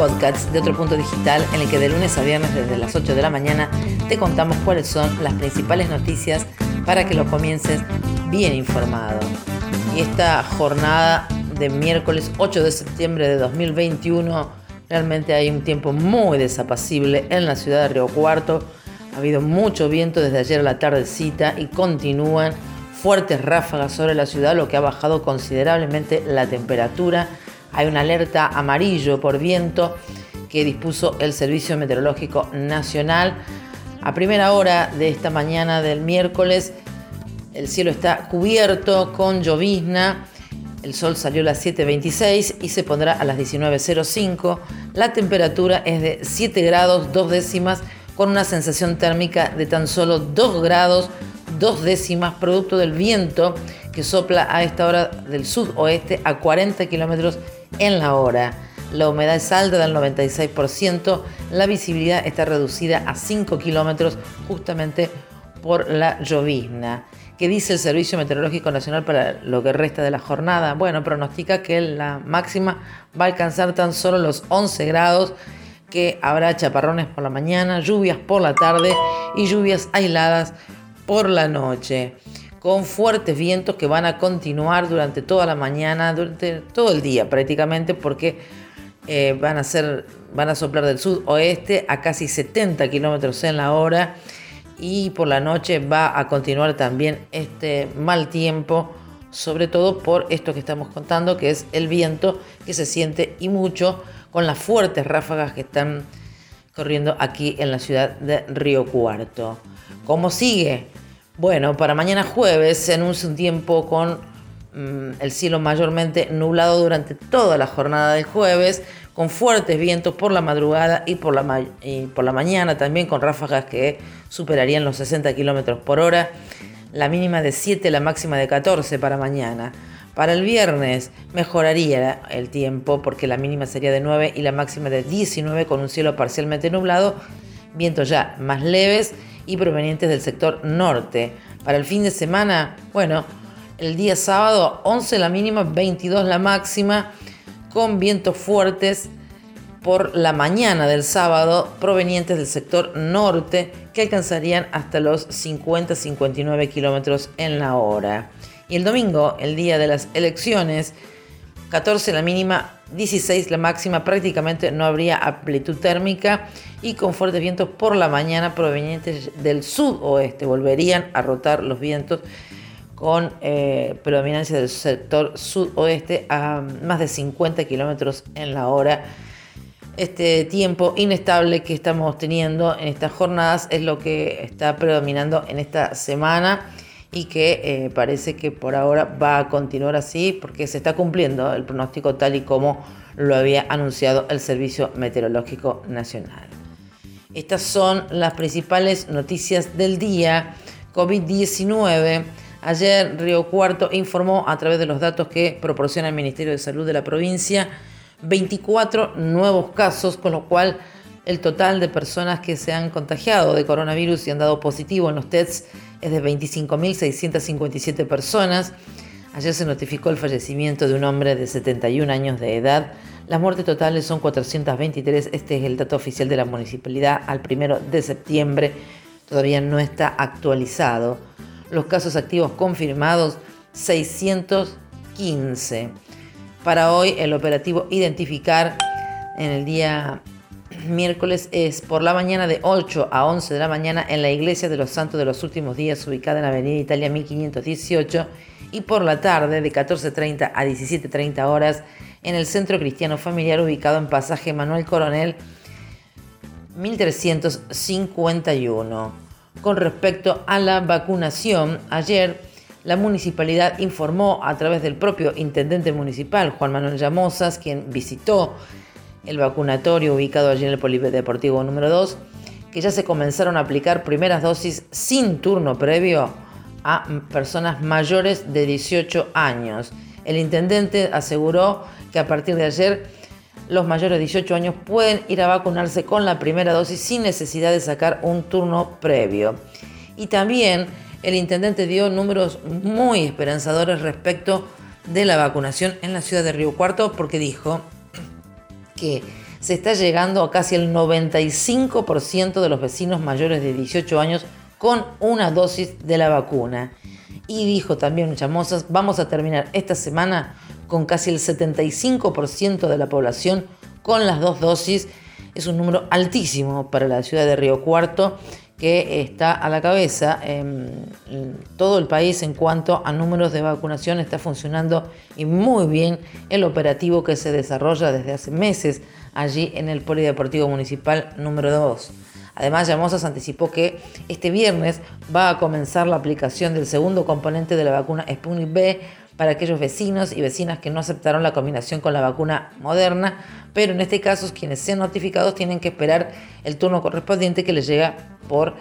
podcast de otro punto digital en el que de lunes a viernes desde las 8 de la mañana te contamos cuáles son las principales noticias para que lo comiences bien informado. Y esta jornada de miércoles 8 de septiembre de 2021, realmente hay un tiempo muy desapacible en la ciudad de Río Cuarto. Ha habido mucho viento desde ayer a la tardecita y continúan fuertes ráfagas sobre la ciudad, lo que ha bajado considerablemente la temperatura. Hay una alerta amarillo por viento que dispuso el Servicio Meteorológico Nacional. A primera hora de esta mañana del miércoles, el cielo está cubierto con llovizna. El sol salió a las 7.26 y se pondrá a las 19.05. La temperatura es de 7 grados 2 décimas con una sensación térmica de tan solo 2 grados dos décimas, producto del viento que sopla a esta hora del sudoeste a 40 kilómetros en la hora. La humedad es alta del 96%, la visibilidad está reducida a 5 kilómetros justamente por la llovizna. ¿Qué dice el Servicio Meteorológico Nacional para lo que resta de la jornada? Bueno, pronostica que la máxima va a alcanzar tan solo los 11 grados, que habrá chaparrones por la mañana, lluvias por la tarde y lluvias aisladas por la noche, con fuertes vientos que van a continuar durante toda la mañana, durante todo el día prácticamente, porque eh, van, a ser, van a soplar del sudoeste a casi 70 kilómetros en la hora y por la noche va a continuar también este mal tiempo, sobre todo por esto que estamos contando, que es el viento que se siente y mucho con las fuertes ráfagas que están corriendo aquí en la ciudad de Río Cuarto. ¿Cómo sigue? Bueno, para mañana jueves se anuncia un tiempo con mm, el cielo mayormente nublado durante toda la jornada del jueves, con fuertes vientos por la madrugada y por la, mañana, también con ráfagas que superarían los 60 kilómetros por hora. La mínima de 7, la máxima de 14 para mañana. Para el viernes mejoraría el tiempo porque la mínima sería de 9 y la máxima de 19 con un cielo parcialmente nublado, vientos ya más leves y provenientes del sector norte. Para el fin de semana, bueno, el día sábado 11 la mínima, 22 la máxima, con vientos fuertes por la mañana del sábado provenientes del sector norte que alcanzarían hasta los 50-59 kilómetros en la hora. Y el domingo, el día de las elecciones, 14 la mínima, 16 la máxima, prácticamente no habría amplitud térmica y con fuertes vientos por la mañana provenientes del sudoeste. Volverían a rotar los vientos con eh, predominancia del sector sudoeste a más de 50 kilómetros en la hora. Este tiempo inestable que estamos teniendo en estas jornadas es lo que está predominando en esta semana y que eh, parece que por ahora va a continuar así porque se está cumpliendo el pronóstico tal y como lo había anunciado el Servicio Meteorológico Nacional. Estas son las principales noticias del día. COVID-19. Ayer Río Cuarto informó a través de los datos que proporciona el Ministerio de Salud de la provincia 24 nuevos casos, con lo cual el total de personas que se han contagiado de coronavirus y han dado positivo en los tests es de 25.657 personas. Ayer se notificó el fallecimiento de un hombre de 71 años de edad. Las muertes totales son 423. Este es el dato oficial de la municipalidad al primero de septiembre. Todavía no está actualizado. Los casos activos confirmados, 615. Para hoy, el operativo Identificar en el día miércoles es por la mañana de 8 a 11 de la mañana en la Iglesia de los Santos de los Últimos Días, ubicada en la Avenida Italia 1518, y por la tarde de 14.30 a 17.30 horas en el Centro Cristiano Familiar, ubicado en Pasaje Manuel Coronel 1351. Con respecto a la vacunación, ayer la municipalidad informó a través del propio intendente municipal, Juan Manuel Llamosas, quien visitó el vacunatorio ubicado allí en el Polideportivo número 2, que ya se comenzaron a aplicar primeras dosis sin turno previo a personas mayores de 18 años. El intendente aseguró que a partir de ayer los mayores de 18 años pueden ir a vacunarse con la primera dosis sin necesidad de sacar un turno previo. Y también el intendente dio números muy esperanzadores respecto de la vacunación en la ciudad de Río Cuarto porque dijo que se está llegando a casi el 95% de los vecinos mayores de 18 años con una dosis de la vacuna. Y dijo también Chamosas, vamos a terminar esta semana con casi el 75% de la población con las dos dosis. Es un número altísimo para la ciudad de Río Cuarto que está a la cabeza. en todo el país en cuanto a números de vacunación está funcionando y muy bien el operativo que se desarrolla desde hace meses allí en el Polideportivo Municipal número 2. Además, Llamosas anticipó que este viernes va a comenzar la aplicación del segundo componente de la vacuna Sputnik B para aquellos vecinos y vecinas que no aceptaron la combinación con la vacuna moderna, pero en este caso quienes sean notificados tienen que esperar el turno correspondiente que les llega por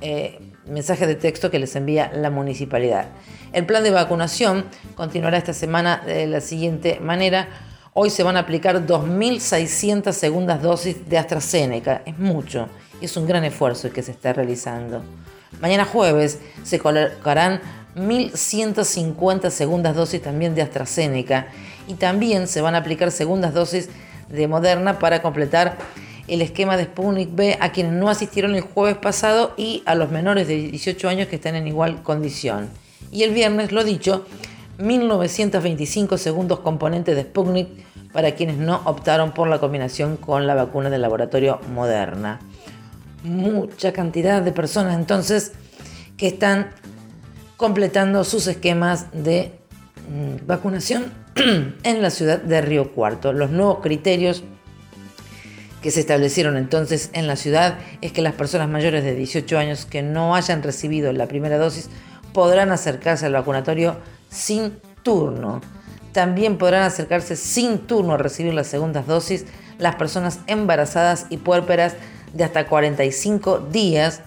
eh, mensaje de texto que les envía la municipalidad. El plan de vacunación continuará esta semana de la siguiente manera. Hoy se van a aplicar 2.600 segundas dosis de AstraZeneca, es mucho, y es un gran esfuerzo el que se está realizando. Mañana jueves se colocarán 1.150 segundas dosis también de AstraZeneca y también se van a aplicar segundas dosis de Moderna para completar el esquema de Sputnik B a quienes no asistieron el jueves pasado y a los menores de 18 años que están en igual condición. Y el viernes, lo dicho, 1925 segundos componentes de Sputnik para quienes no optaron por la combinación con la vacuna del laboratorio Moderna. Mucha cantidad de personas entonces que están completando sus esquemas de mm, vacunación en la ciudad de Río Cuarto. Los nuevos criterios que se establecieron entonces en la ciudad es que las personas mayores de 18 años que no hayan recibido la primera dosis podrán acercarse al vacunatorio sin turno. También podrán acercarse sin turno a recibir las segundas dosis las personas embarazadas y puérperas de hasta 45 días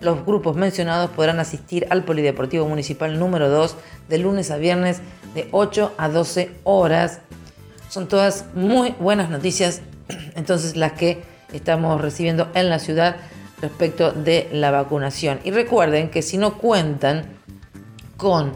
los grupos mencionados podrán asistir al Polideportivo Municipal número 2 de lunes a viernes de 8 a 12 horas. Son todas muy buenas noticias, entonces las que estamos recibiendo en la ciudad respecto de la vacunación. Y recuerden que si no cuentan con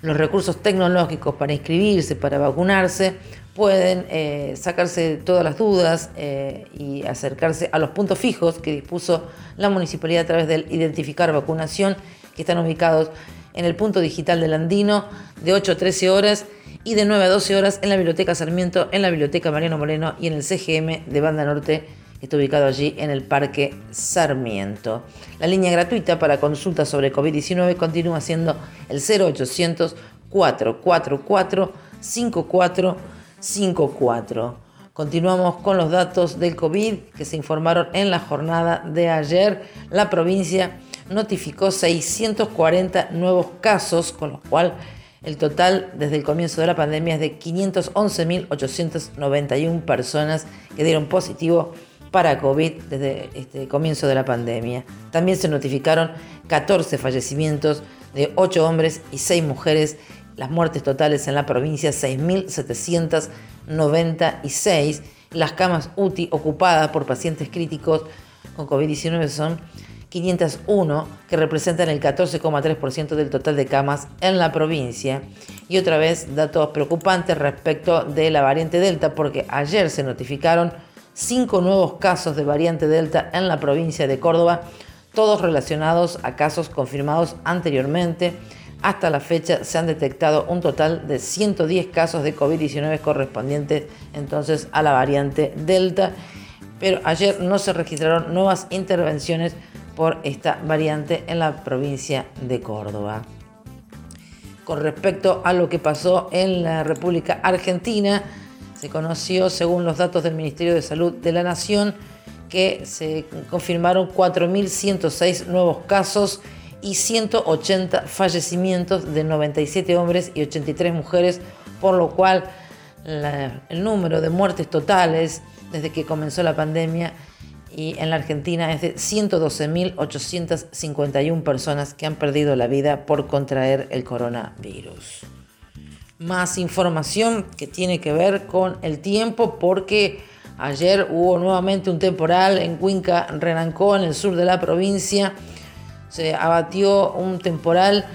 los recursos tecnológicos para inscribirse, para vacunarse, pueden eh, sacarse todas las dudas eh, y acercarse a los puntos fijos que dispuso la municipalidad a través del identificar vacunación, que están ubicados en el punto digital del Andino de 8 a 13 horas y de 9 a 12 horas en la Biblioteca Sarmiento, en la Biblioteca Mariano Moreno y en el CGM de Banda Norte, que está ubicado allí en el Parque Sarmiento. La línea gratuita para consultas sobre COVID-19 continúa siendo el 0800 444 54 5.4. Continuamos con los datos del COVID que se informaron en la jornada de ayer. La provincia notificó 640 nuevos casos, con lo cual el total desde el comienzo de la pandemia es de 511.891 personas que dieron positivo para COVID desde este comienzo de la pandemia. También se notificaron 14 fallecimientos de 8 hombres y 6 mujeres las muertes totales en la provincia 6.796. Las camas UTI ocupadas por pacientes críticos con COVID-19 son 501, que representan el 14,3% del total de camas en la provincia. Y otra vez, datos preocupantes respecto de la variante Delta, porque ayer se notificaron cinco nuevos casos de variante Delta en la provincia de Córdoba, todos relacionados a casos confirmados anteriormente. Hasta la fecha se han detectado un total de 110 casos de COVID-19 correspondientes entonces a la variante Delta, pero ayer no se registraron nuevas intervenciones por esta variante en la provincia de Córdoba. Con respecto a lo que pasó en la República Argentina, se conoció, según los datos del Ministerio de Salud de la Nación, que se confirmaron 4.106 nuevos casos y 180 fallecimientos de 97 hombres y 83 mujeres, por lo cual el número de muertes totales desde que comenzó la pandemia y en la Argentina es de 112.851 personas que han perdido la vida por contraer el coronavirus. Más información que tiene que ver con el tiempo porque ayer hubo nuevamente un temporal en Cuenca, Renancó, en el sur de la provincia. Se abatió un temporal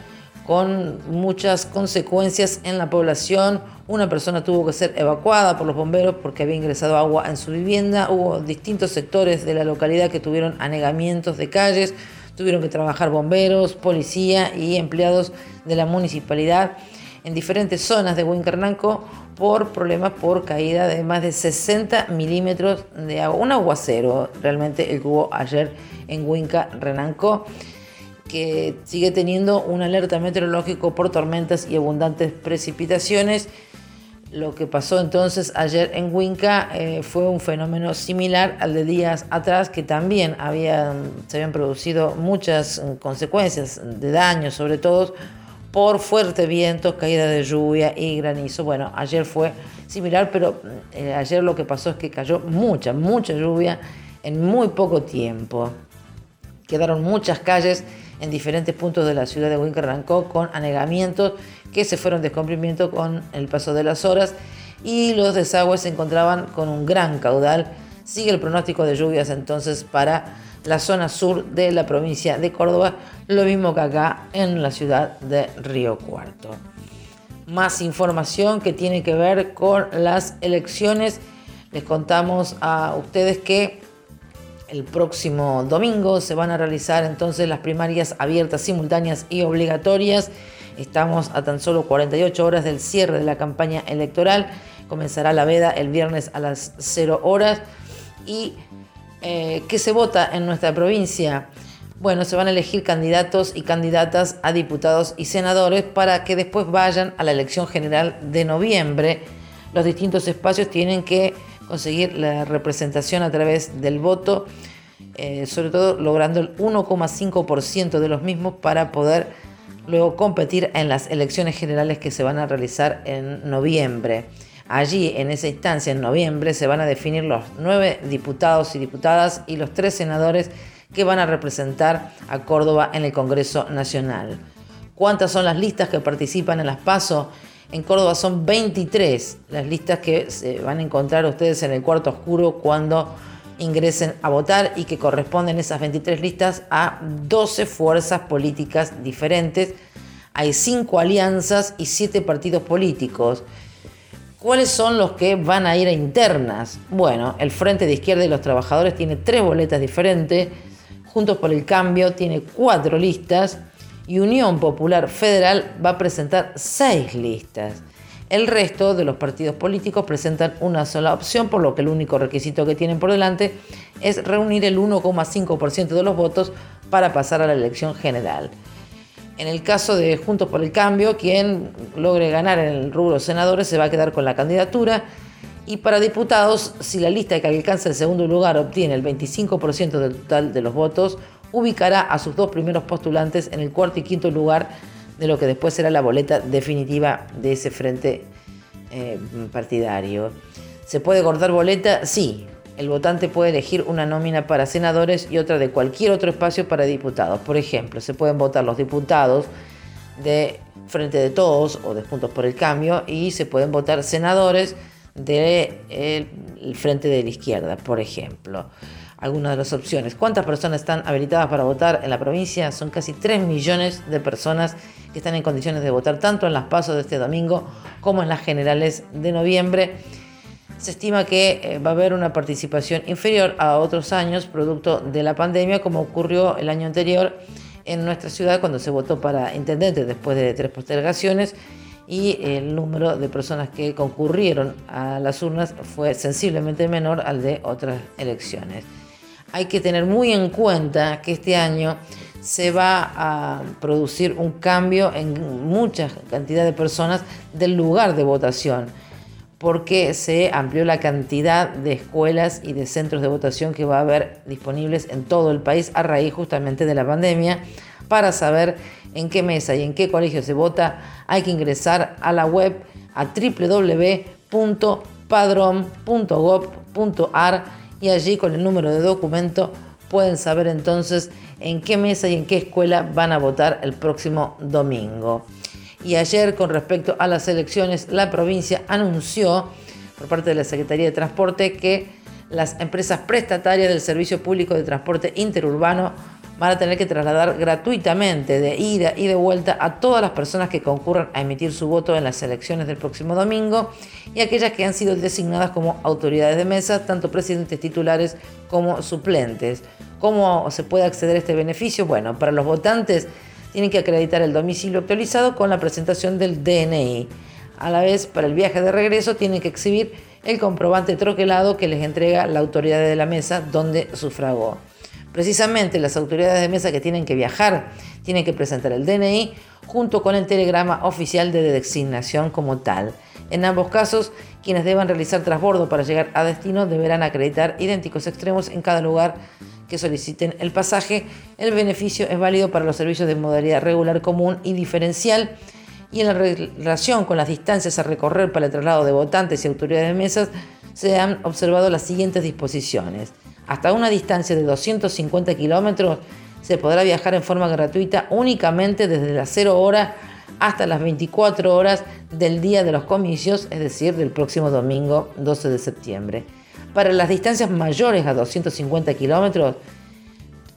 con muchas consecuencias en la población. Una persona tuvo que ser evacuada por los bomberos porque había ingresado agua en su vivienda. Hubo distintos sectores de la localidad que tuvieron anegamientos de calles. Tuvieron que trabajar bomberos, policía y empleados de la municipalidad en diferentes zonas de Huincarnanco por problemas por caída de más de 60 milímetros de agua. Un aguacero realmente el que hubo ayer en Huinca, Renanco que sigue teniendo un alerta meteorológico por tormentas y abundantes precipitaciones. Lo que pasó entonces ayer en Huinca eh, fue un fenómeno similar al de días atrás, que también habían, se habían producido muchas eh, consecuencias de daño, sobre todo por fuertes vientos, caída de lluvia y granizo. Bueno, ayer fue similar, pero eh, ayer lo que pasó es que cayó mucha, mucha lluvia en muy poco tiempo. Quedaron muchas calles en diferentes puntos de la ciudad de Huincarrancó con anegamientos que se fueron descomprimiendo con el paso de las horas y los desagües se encontraban con un gran caudal. Sigue el pronóstico de lluvias entonces para la zona sur de la provincia de Córdoba, lo mismo que acá en la ciudad de Río Cuarto. Más información que tiene que ver con las elecciones. Les contamos a ustedes que el próximo domingo se van a realizar entonces las primarias abiertas, simultáneas y obligatorias. Estamos a tan solo 48 horas del cierre de la campaña electoral. Comenzará la veda el viernes a las 0 horas. ¿Y eh, qué se vota en nuestra provincia? Bueno, se van a elegir candidatos y candidatas a diputados y senadores para que después vayan a la elección general de noviembre. Los distintos espacios tienen que conseguir la representación a través del voto, eh, sobre todo logrando el 1,5% de los mismos para poder luego competir en las elecciones generales que se van a realizar en noviembre. Allí, en esa instancia, en noviembre, se van a definir los nueve diputados y diputadas y los tres senadores que van a representar a Córdoba en el Congreso Nacional. ¿Cuántas son las listas que participan en las PASO? En Córdoba son 23 las listas que se van a encontrar ustedes en el cuarto oscuro cuando ingresen a votar y que corresponden esas 23 listas a 12 fuerzas políticas diferentes. Hay 5 alianzas y 7 partidos políticos. ¿Cuáles son los que van a ir a internas? Bueno, el Frente de Izquierda y los Trabajadores tiene 3 boletas diferentes. Juntos por el Cambio tiene 4 listas y Unión Popular Federal va a presentar seis listas. El resto de los partidos políticos presentan una sola opción, por lo que el único requisito que tienen por delante es reunir el 1,5% de los votos para pasar a la elección general. En el caso de Juntos por el Cambio, quien logre ganar en el rubro senadores se va a quedar con la candidatura. Y para diputados, si la lista que alcanza el segundo lugar obtiene el 25% del total de los votos, ubicará a sus dos primeros postulantes en el cuarto y quinto lugar de lo que después será la boleta definitiva de ese frente eh, partidario. ¿Se puede cortar boleta? Sí. El votante puede elegir una nómina para senadores y otra de cualquier otro espacio para diputados. Por ejemplo, se pueden votar los diputados de Frente de Todos o de Juntos por el Cambio y se pueden votar senadores del de Frente de la Izquierda, por ejemplo algunas de las opciones. ¿Cuántas personas están habilitadas para votar en la provincia? Son casi 3 millones de personas que están en condiciones de votar tanto en las pasos de este domingo como en las generales de noviembre. Se estima que eh, va a haber una participación inferior a otros años producto de la pandemia como ocurrió el año anterior en nuestra ciudad cuando se votó para intendente después de tres postergaciones y el número de personas que concurrieron a las urnas fue sensiblemente menor al de otras elecciones hay que tener muy en cuenta que este año se va a producir un cambio en mucha cantidad de personas del lugar de votación, porque se amplió la cantidad de escuelas y de centros de votación que va a haber disponibles en todo el país a raíz justamente de la pandemia. Para saber en qué mesa y en qué colegio se vota, hay que ingresar a la web a y allí con el número de documento pueden saber entonces en qué mesa y en qué escuela van a votar el próximo domingo. Y ayer con respecto a las elecciones, la provincia anunció por parte de la Secretaría de Transporte que las empresas prestatarias del Servicio Público de Transporte Interurbano van a tener que trasladar gratuitamente de ida y de vuelta a todas las personas que concurran a emitir su voto en las elecciones del próximo domingo y aquellas que han sido designadas como autoridades de mesa, tanto presidentes titulares como suplentes. ¿Cómo se puede acceder a este beneficio? Bueno, para los votantes tienen que acreditar el domicilio actualizado con la presentación del DNI. A la vez, para el viaje de regreso tienen que exhibir el comprobante troquelado que les entrega la autoridad de la mesa donde sufragó. Precisamente las autoridades de mesa que tienen que viajar tienen que presentar el DNI junto con el telegrama oficial de designación como tal. En ambos casos, quienes deban realizar transbordo para llegar a destino deberán acreditar idénticos extremos en cada lugar que soliciten el pasaje. El beneficio es válido para los servicios de modalidad regular común y diferencial. Y en la relación con las distancias a recorrer para el traslado de votantes y autoridades de mesas, se han observado las siguientes disposiciones. Hasta una distancia de 250 kilómetros se podrá viajar en forma gratuita únicamente desde las 0 horas hasta las 24 horas del día de los comicios, es decir, del próximo domingo 12 de septiembre. Para las distancias mayores a 250 kilómetros,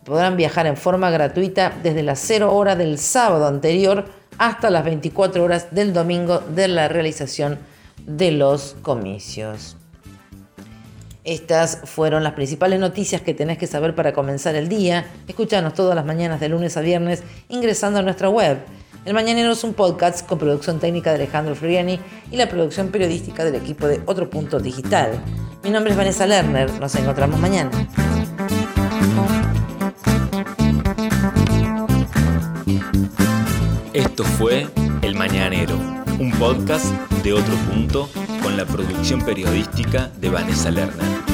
podrán viajar en forma gratuita desde las 0 horas del sábado anterior hasta las 24 horas del domingo de la realización de los comicios. Estas fueron las principales noticias que tenés que saber para comenzar el día. Escúchanos todas las mañanas de lunes a viernes ingresando a nuestra web. El Mañanero es un podcast con producción técnica de Alejandro Friani y la producción periodística del equipo de Otro Punto Digital. Mi nombre es Vanessa Lerner. Nos encontramos mañana. Esto fue El Mañanero, un podcast de Otro Punto con la producción periodística de Vanessa Lerner.